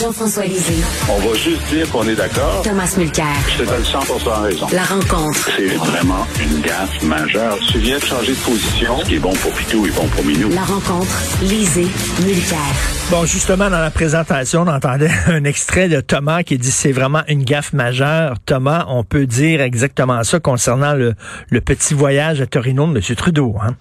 Jean-François Lisée. On va juste dire qu'on est d'accord. Thomas Mulcair. Je te donne 100 raison. La rencontre. C'est vraiment une gaffe majeure. Tu viens de changer de position. Ce qui est bon pour Pitou est bon pour Minou. La rencontre. Lisée. Mulcair. Bon, justement, dans la présentation, on entendait un extrait de Thomas qui dit c'est vraiment une gaffe majeure. Thomas, on peut dire exactement ça concernant le, le petit voyage à Torino de M. Trudeau. Hein?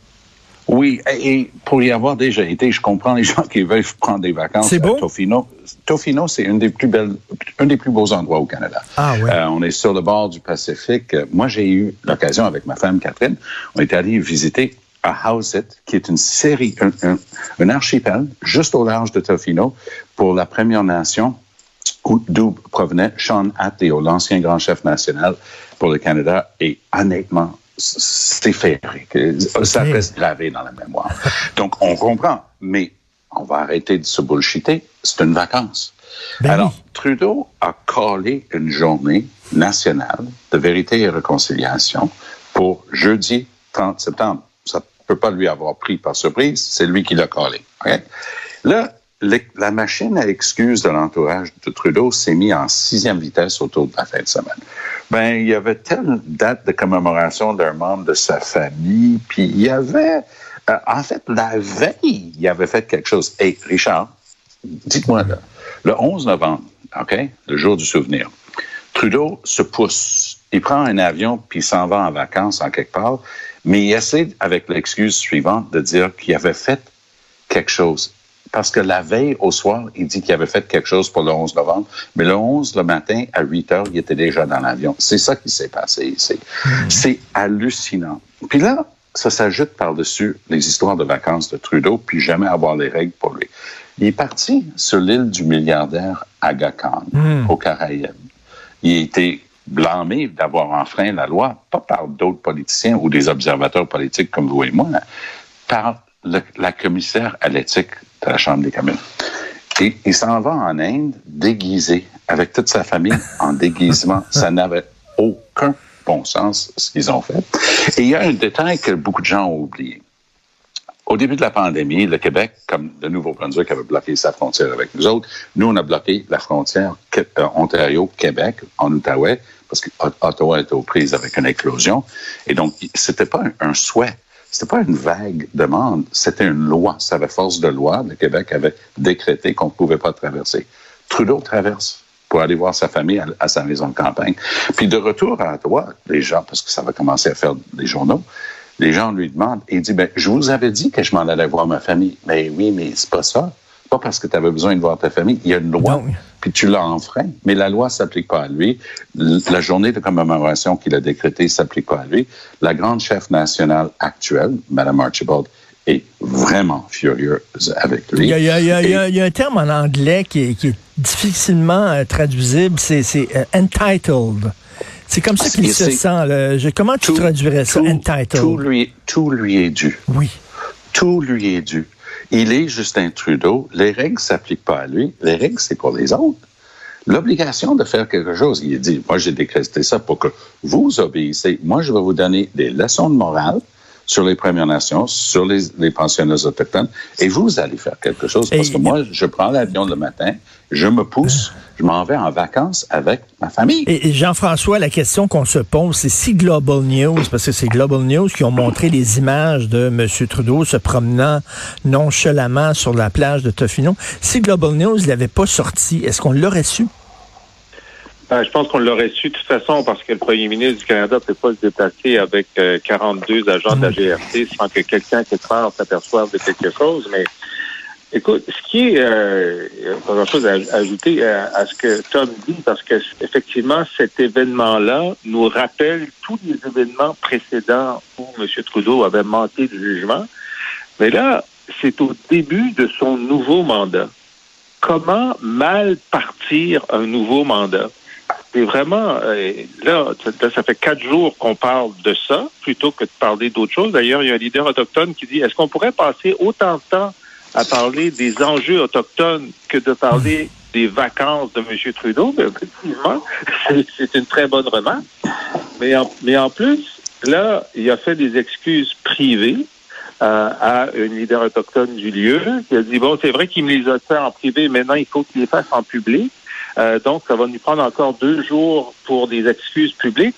Oui, et pour y avoir déjà été, je comprends les gens qui veulent prendre des vacances C'est beau? à Tofino. Tofino, c'est un des plus belles, un des plus beaux endroits au Canada. Ah ouais. Euh, on est sur le bord du Pacifique. Moi, j'ai eu l'occasion avec ma femme Catherine, on est allé visiter à Howsit, qui est une série, un, un, un archipel juste au large de Tofino pour la Première Nation où- d'où provenait Sean Atteo, l'ancien grand chef national pour le Canada. Et honnêtement, c'est féerique. Ça reste gravé dans la mémoire. Donc, on comprend, mais on va arrêter de se bullshiter. C'est une vacance. Ben Alors, oui. Trudeau a collé une journée nationale de vérité et réconciliation pour jeudi 30 septembre. Ça peut pas lui avoir pris par surprise, c'est lui qui l'a collé. ok? Là, la machine à excuses de l'entourage de Trudeau s'est mise en sixième vitesse autour de la fin de semaine. Ben, il y avait telle date de commémoration d'un membre de sa famille, puis il y avait, euh, en fait, la veille, il avait fait quelque chose. Hey, Richard, dites-moi là, le 11 novembre, OK, le jour du souvenir, Trudeau se pousse. Il prend un avion puis il s'en va en vacances en quelque part, mais il essaie avec l'excuse suivante de dire qu'il avait fait quelque chose. Parce que la veille au soir, il dit qu'il avait fait quelque chose pour le 11 novembre, mais le 11 le matin à 8 heures, il était déjà dans l'avion. C'est ça qui s'est passé ici. C'est hallucinant. Puis là, ça s'ajoute par-dessus les histoires de vacances de Trudeau, puis jamais avoir les règles pour lui. Il est parti sur l'île du milliardaire Aga Khan, aux Caraïbes. Il a été blâmé d'avoir enfreint la loi, pas par d'autres politiciens ou des observateurs politiques comme vous et moi, par le- la commissaire à l'éthique de la Chambre des communes. Et il s'en va en Inde déguisé, avec toute sa famille en déguisement. Ça n'avait aucun bon sens, ce qu'ils ont fait. Et il y a un détail que beaucoup de gens ont oublié. Au début de la pandémie, le Québec, comme le Nouveau-Brunswick, avait bloqué sa frontière avec nous autres. Nous, on a bloqué la frontière que- euh, Ontario-Québec en Outaouais parce qu'Ottawa était aux prises avec une éclosion. Et donc, c'était pas un, un souhait. C'était pas une vague demande. C'était une loi. Ça avait force de loi. Le Québec avait décrété qu'on ne pouvait pas traverser. Trudeau traverse pour aller voir sa famille à, sa maison de campagne. Puis de retour à Ottawa, les gens, parce que ça va commencer à faire des journaux, les gens lui demandent, et il dit, ben, je vous avais dit que je m'en allais voir ma famille. Mais oui, mais c'est pas ça. Pas parce que tu avais besoin de voir ta famille. Il y a une loi, puis tu l'as enfreint. Mais la loi s'applique pas à lui. La journée de commémoration qu'il a décrétée s'applique pas à lui. La grande chef nationale actuelle, Mme Archibald, est vraiment furieuse avec lui. Il y a, il y a- il y a- il y a- Et- il y a un terme en anglais qui est, qui est difficilement euh, traduisible, c'est euh, entitled. C'est comme ça qu'il se sent. là. Je- comment tu tout- traduirais ça, tout- entitled? Tout lui, tout lui est dû. Oui. Tout lui est dû. Il est Justin Trudeau. Les règles s'appliquent pas à lui. Les règles, c'est pour les autres. L'obligation de faire quelque chose, il dit, moi j'ai décrété ça pour que vous obéissez. Moi, je vais vous donner des leçons de morale sur les Premières Nations, sur les, les pensionnats autochtones, et vous allez faire quelque chose. Parce Et- que moi, je prends l'avion le matin, je me pousse, je m'en vais en vacances avec ma famille. Et, et Jean-François, la question qu'on se pose, c'est si Global News, parce que c'est Global News qui ont montré les images de M. Trudeau se promenant nonchalamment sur la plage de Tofino, si Global News ne l'avait pas sorti, est-ce qu'on l'aurait su? Ben, je pense qu'on l'aurait su de toute façon parce que le premier ministre du Canada ne peut pas se déplacer avec euh, 42 agents de la GRC sans que quelqu'un quelque part s'aperçoive de quelque chose. Mais écoute, ce qui est euh, pas grand-chose à ajouter à, ce que Tom dit parce que effectivement cet événement-là nous rappelle tous les événements précédents où M. Trudeau avait manqué de jugement. Mais là, c'est au début de son nouveau mandat. Comment mal partir un nouveau mandat? C'est vraiment, euh, là, ça fait quatre jours qu'on parle de ça, plutôt que de parler d'autre chose. D'ailleurs, il y a un leader autochtone qui dit, est-ce qu'on pourrait passer autant de temps à parler des enjeux autochtones que de parler des vacances de M. Trudeau? Ben, effectivement, c'est- une très bonne remarque. Mais en, mais en plus, là, il a fait des excuses privées euh, à une leader autochtone du lieu qui a dit, bon, c'est vrai qu'il me les a fait en privé, maintenant il faut qu'il les fasse en public. Euh, donc, ça va nous prendre encore deux jours pour des excuses publiques.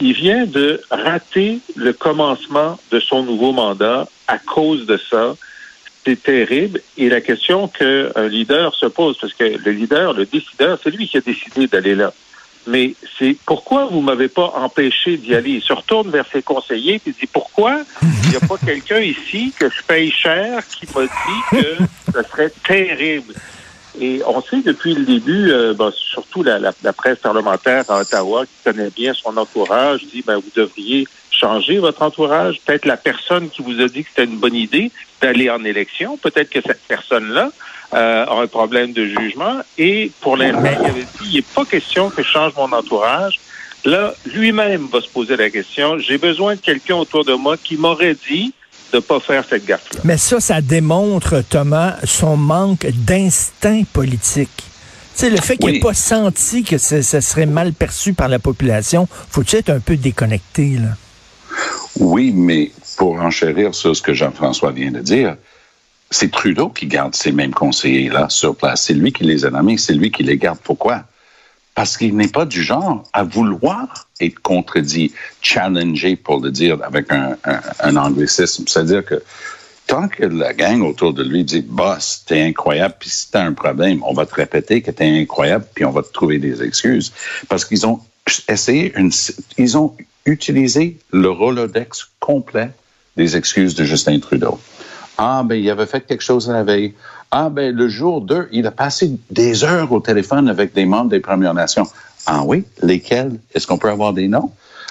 Il vient de rater le commencement de son nouveau mandat à cause de ça. C'est terrible. Et la question qu'un leader se pose, parce que le leader, le décideur, c'est lui qui a décidé d'aller là. Mais c'est pourquoi vous m'avez pas empêché d'y aller? Il se retourne vers ses conseillers et dit pourquoi il n'y a pas quelqu'un ici que je paye cher qui m'a dit que ce serait terrible? Et on sait depuis le début, euh, ben, surtout la, la- la presse parlementaire à Ottawa, qui connaît bien son entourage, dit ben, vous devriez changer votre entourage. Peut-être la personne qui vous a dit que c'était une bonne idée d'aller en élection, peut-être que cette personne-là euh, a un problème de jugement. Et pour l'instant, il avait dit, il n'est pas question que je change mon entourage. Là, lui-même va se poser la question, j'ai besoin de quelqu'un autour de moi qui m'aurait dit de ne pas faire cette gaffe-là. Mais ça, ça démontre, Thomas, son manque d'instinct politique. Tu sais, le fait qu'il n'ait Oui. pas senti que ce, ce serait mal perçu par la population, faut-tu être un peu déconnecté, là? Oui, mais pour enchérir sur ce que Jean-François vient de dire, c'est Trudeau qui garde ces mêmes conseillers-là sur place. C'est lui qui les a nommés, c'est lui qui les garde. Pourquoi? Parce qu'il n'est pas du genre à vouloir être contredit, challengé, pour le dire avec un, un, un anglicisme. C'est-à-dire que tant que la gang autour de lui dit Boss, t'es incroyable, puis si t'as un problème, on va te répéter que t'es incroyable, puis on va te trouver des excuses. Parce qu'ils ont essayé une. Ils ont utilisé le Rolodex complet des excuses de Justin Trudeau. Ah, ben, il avait fait quelque chose la veille. Ah, ben, le jour 2, il a passé des heures au téléphone avec des membres des Premières Nations. Ah oui? Lesquels? Est-ce qu'on peut avoir des noms?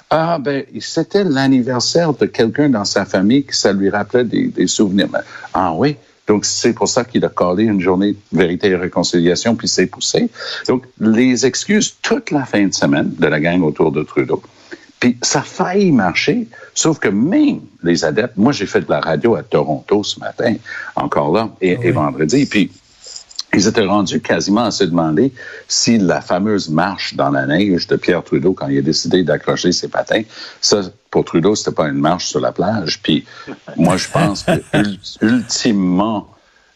Ah, ben, c'était l'anniversaire de quelqu'un dans sa famille qui ça lui rappelait des, des souvenirs. Ben, Ah oui? Donc, c'est pour ça qu'il a collé une journée de vérité et réconciliation, puis s'est poussé. Donc, les excuses toute la fin de semaine de la gang autour de Trudeau. Puis ça a failli marcher, sauf que même les adeptes, moi j'ai fait de la radio à Toronto ce matin, encore là, et, et vendredi, puis ils étaient rendus quasiment à se demander si la fameuse marche dans la neige de Pierre Trudeau quand il a décidé d'accrocher ses patins, ça, pour Trudeau, c'était pas une marche sur la plage. Puis moi, je pense que ul- ultimement,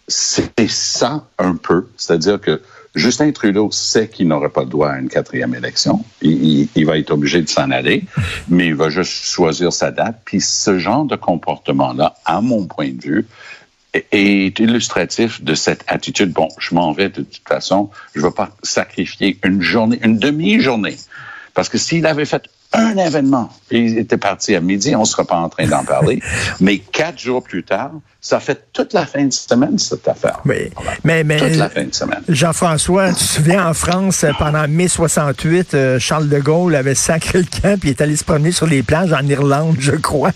c'était ça un peu. C'est-à-dire que Justin Trudeau sait qu'il n'aurait pas le droit à une quatrième élection. Il, il- va être obligé de s'en aller, mais il va juste choisir sa date. Puis ce genre de comportement-là, à mon point de vue, est illustratif de cette attitude. Bon, je m'en vais de toute façon, je ne vais pas sacrifier une journée, une demi-journée. Parce que s'il avait fait un événement, et il était parti à midi, on ne sera pas en train d'en parler. mais quatre jours plus tard, ça fait toute la fin de semaine, cette affaire. Oui. Mais, mais, Toute la fin de semaine. Jean-François, tu te souviens, en France, pendant mai 68, euh, Charles de Gaulle avait sacré le camp puis il est allé se promener sur les plages en Irlande, je crois.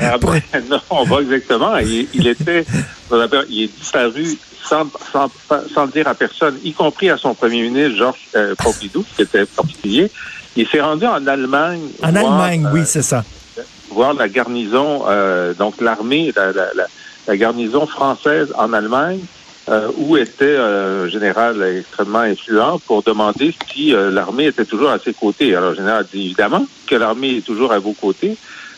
Ah ben, non, pas exactement. Il, il était, on appelle- il est disparu sans, sans, sans le dire à personne, y compris à son premier ministre, Georges euh, Pompidou, qui était particulier. Il s'est rendu en Allemagne. en voir, Allemagne, euh, oui, c'est ça. voir la garnison, euh, donc l'armée, la, la, la, la garnison française en Allemagne, euh, où était euh, un général extrêmement influent pour demander si euh, l'armée était toujours à ses côtés. Alors le général dit évidemment que l'armée est toujours à vos côtés,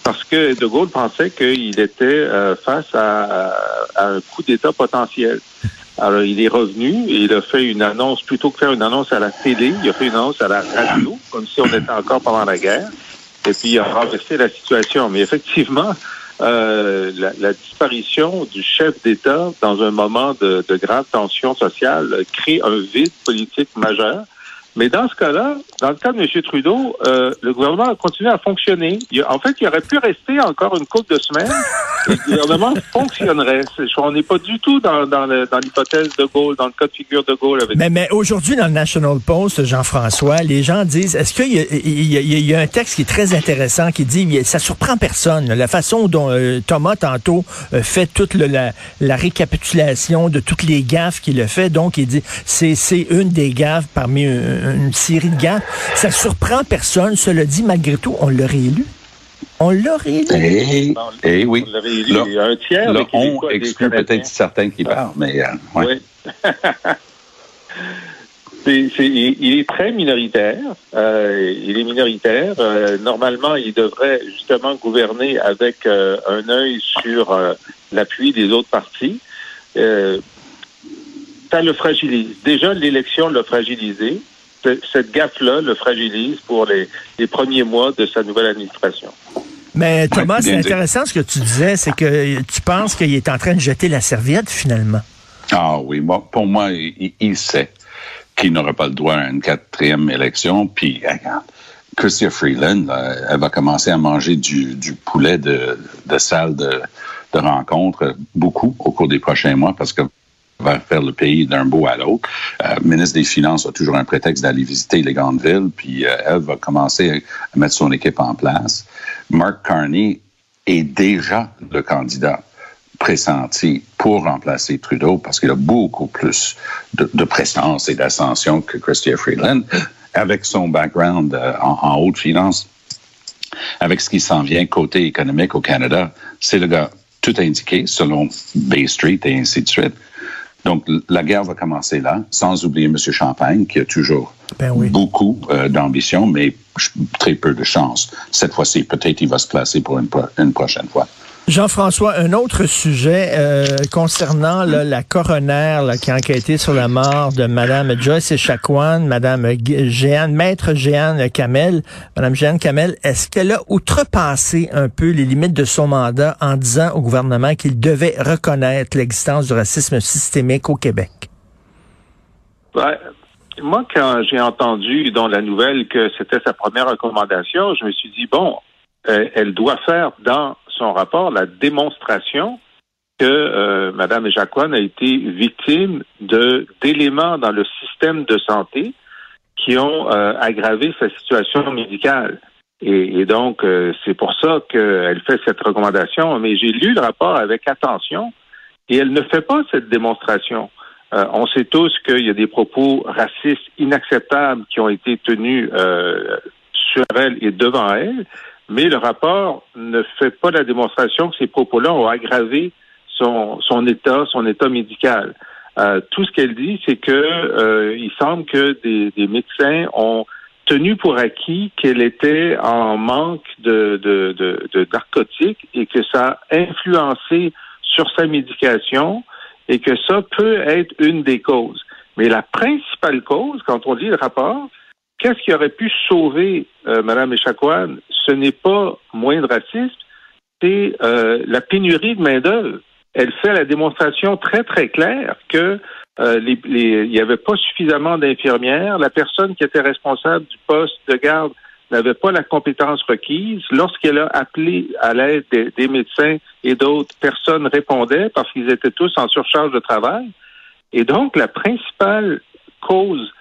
parce que De Gaulle pensait qu'il était euh, face à, à un coup d'État potentiel. Alors, il est revenu et il a fait une annonce, plutôt que faire une annonce à la télé, il a fait une annonce à la radio, comme si on était encore pendant la guerre. Et puis, il a renversé la situation. Mais effectivement, euh, la, la disparition du chef d'État dans un moment de, de grave tension sociale crée un vide politique majeur. Mais dans ce cas-là, dans le cas de M. Trudeau, euh, le gouvernement a continué à fonctionner. Il en fait, il aurait pu rester encore une couple de semaines et le gouvernement fonctionnerait. On n'est pas du tout dans, l'hypothèse de Gaulle, dans le cas de figure de Gaulle. Avec Mais, mais aujourd'hui, dans le National Post, Jean-François, les gens disent, est-ce qu'il y, a- y y un texte qui est très intéressant qui dit, ça surprend personne, la façon dont euh, Thomas tantôt euh, fait toute le- la, la récapitulation de toutes les gaffes qu'il a fait. Donc, il dit, c'est une des gaffes parmi une série de gaffes. Ça surprend personne. Cela dit, malgré tout, on l'a réélu. On l'a réélu. Eh, eh oui. on l'aurait élu. Là, Il y a un tiers Là, des on exclut peut-être certains qui parlent, mais euh, ouais. Oui. C'est, c'est, il est très minoritaire. Euh, il est minoritaire. Euh, normalement, il devrait justement gouverner avec euh, un œil sur euh, l'appui des autres partis. ça le fragilise. Déjà, l'élection l'a fragilisé. Cette gaffe-là le fragilise pour les, les premiers mois de sa nouvelle administration. Mais Thomas, c'est intéressant ce que tu disais, c'est que tu penses qu'il est en train de jeter la serviette finalement. Ah oui, pour moi, il, sait qu'il n'aura pas le droit à une quatrième élection. Puis, regarde, Christian Freeland, elle va commencer à manger du, poulet de, salle de, rencontre beaucoup au cours des prochains mois parce que va faire le pays d'un bout à l'autre. Euh, ministre des Finances a toujours un prétexte d'aller visiter les grandes villes, puis euh, elle va commencer à mettre son équipe en place. Mark Carney est déjà le candidat pressenti pour remplacer Trudeau parce qu'il a beaucoup plus de, de prestance et d'ascension que Christian Freeland avec son background euh, en, en, haute finance, avec ce qui s'en vient côté économique au Canada. C'est le gars tout indiqué selon Bay Street et ainsi de suite. Donc, la guerre va commencer là, sans oublier M. Champagne, qui a toujours ben beaucoup euh, d'ambition, mais très peu de chance. Cette fois-ci, peut-être il va se placer pour une, une prochaine fois. Jean-François, un autre sujet euh, concernant la coroner qui a enquêté sur la mort de Mme Joyce Echaquan, Mme Jeanne, Maître Jeanne Kamel. Mme Jeanne Kamel, est-ce qu'elle a outrepassé un peu les limites de son mandat en disant au gouvernement qu'il devait reconnaître l'existence du racisme systémique au Québec? moi, quand j'ai entendu dans la nouvelle que c'était sa première recommandation, je me suis dit, bon, euh, elle doit faire dans son rapport la démonstration que euh, Mme Ejaquan a été victime d'éléments dans le système de santé qui ont euh, aggravé sa situation médicale. Et, donc, euh, c'est pour ça qu'elle fait cette recommandation. Mais j'ai lu le rapport avec attention et elle ne fait pas cette démonstration. on sait tous qu'il y a des propos racistes inacceptables qui ont été tenus sur elle et devant elle, mais le rapport ne fait pas la démonstration que ces propos-là ont aggravé son, son état, son état médical. Euh, tout ce qu'elle dit, c'est que euh, il semble que des, des, médecins ont tenu pour acquis qu'elle était en manque de, de, de, de narcotiques et que ça a influencé sur sa médication et que ça peut être une des causes. Mais la principale cause, quand on lit le rapport, qu'est-ce qui aurait pu sauver euh, Mme Echaquan? Ce n'est pas moindre raciste, c'est euh, la pénurie de main-d'œuvre. Elle fait la démonstration très, très claire que euh, les, il n'y avait pas suffisamment d'infirmières. La personne qui était responsable du poste de garde n'avait pas la compétence requise. Lorsqu'elle a appelé à l'aide des, des médecins et d'autres, personnes répondaient parce qu'ils étaient tous en surcharge de travail. Et donc, la principale cause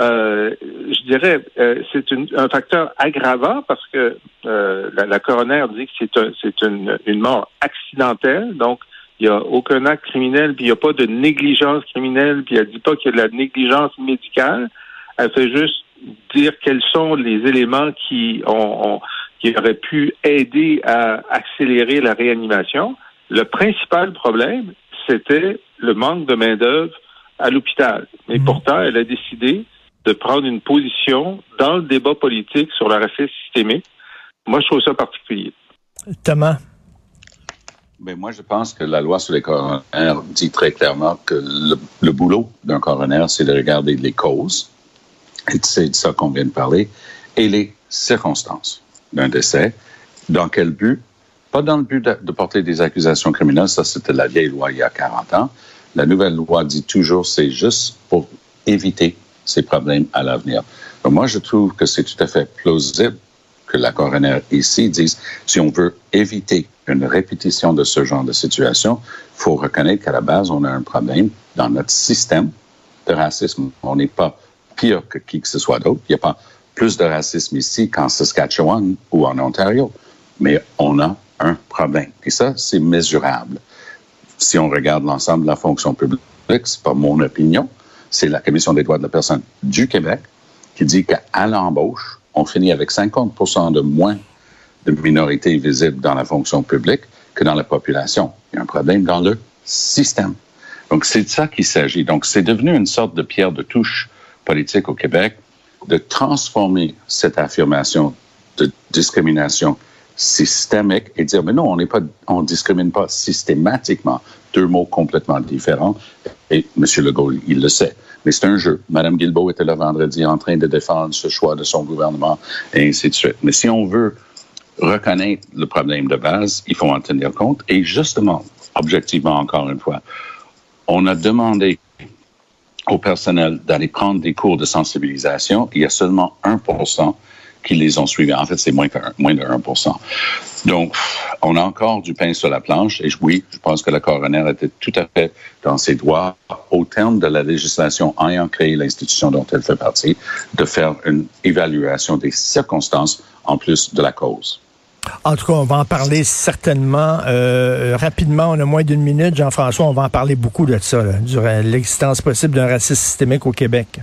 euh, je dirais, euh, c'est un facteur aggravant parce que euh, la, coroner dit que c'est un, c'est une, une mort accidentelle, donc il n'y a aucun acte criminel, puis il n'y a pas de négligence criminelle, puis elle dit pas qu'il y a de la négligence médicale. Elle fait juste dire quels sont les éléments qui ont, qui auraient pu aider à accélérer la réanimation. Le principal problème, c'était le manque de main d'œuvre à l'hôpital. Mais mmh. pourtant, elle a décidé de prendre une position dans le débat politique sur le racisme systémique. Moi, je trouve ça particulier. Thomas? Ben moi, je pense que la loi sur les coroners dit très clairement que le, boulot d'un coroner, c'est de regarder les causes, et c'est de ça qu'on vient de parler, et les circonstances d'un décès. Dans quel but? Pas dans le but de, de porter des accusations criminelles, ça c'était la vieille loi il y a 40 ans. La nouvelle loi dit toujours c'est juste pour éviter ces problèmes à l'avenir. Moi, je trouve que c'est tout à fait plausible que la coroner ici dise, si on veut éviter une répétition de ce genre de situation, il faut reconnaître qu'à la base, on a un problème dans notre système de racisme. On n'est pas pire que qui que ce soit d'autre. Il n'y a pas plus de racisme ici qu'en Saskatchewan ou en Ontario. Mais on a un problème. Et ça, c'est mesurable. Si on regarde l'ensemble de la fonction publique, c'est pas mon opinion, c'est la Commission des droits de la personne du Québec qui dit qu'à l'embauche, on finit avec 50% de moins de minorités visibles dans la fonction publique que dans la population. Il y a un problème dans le système. Donc, c'est de ça qu'il s'agit. Donc, c'est devenu une sorte de pierre de touche politique au Québec de transformer cette affirmation de discrimination systémique et dire, mais non, on n'est pas, on discrimine pas systématiquement. Deux mots complètement différents. Et M. Legault, il le sait. Mais c'est un jeu. Mme Guilbeault était là vendredi en train de défendre ce choix de son gouvernement et ainsi de suite. Mais si on veut reconnaître le problème de base, il faut en tenir compte. Et justement, objectivement, encore une fois, on a demandé au personnel d'aller prendre des cours de sensibilisation. Il y a seulement 1% qui les ont suivis. En fait, c'est moins, moins de 1 Donc, on a encore du pain sur la planche. Et oui, je pense que la coroner était tout à fait dans ses droits, au terme de la législation ayant créé l'institution dont elle fait partie, de faire une évaluation des circonstances en plus de la cause. En tout cas, on va en parler certainement euh, rapidement. On a moins d'une minute. Jean-François, on va en parler beaucoup de ça, de l'existence possible d'un racisme systémique au Québec.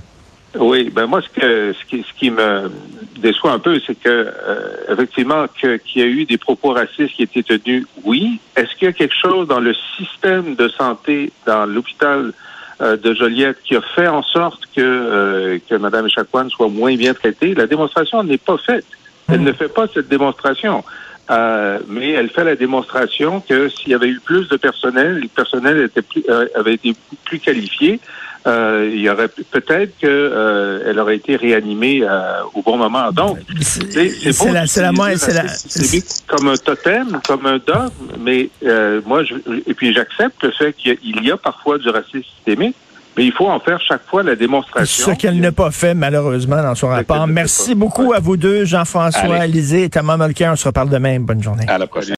Oui, ben moi, ce, que, ce, qui, ce qui me déçoit un peu, c'est que euh, effectivement qu'il y a eu des propos racistes qui étaient tenus. Oui. Est-ce qu'il y a quelque chose dans le système de santé, dans l'hôpital euh, de Joliette, qui a fait en sorte que euh, que Mme Echaquan soit moins bien traitée? La démonstration n'est pas faite. Elle ne fait pas cette démonstration. Euh, mais elle fait la démonstration que s'il y avait eu plus de personnel, le personnel était plus, euh, avait été plus qualifié, euh, il y aurait peut-être que euh, elle aurait été réanimée euh, au bon moment. Donc, c'est la, c'est la, la, c'est comme un totem, comme un dogme, mais moi, je, et puis j'accepte le fait qu'il y a parfois du racisme systémique. Mais il faut en faire chaque fois la démonstration. Ce qu'elle n'a pas fait, malheureusement, dans son rapport. Merci beaucoup à vous deux, Jean-François Alizé et Thomas Molker. On se reparle demain. Bonne journée. À la prochaine.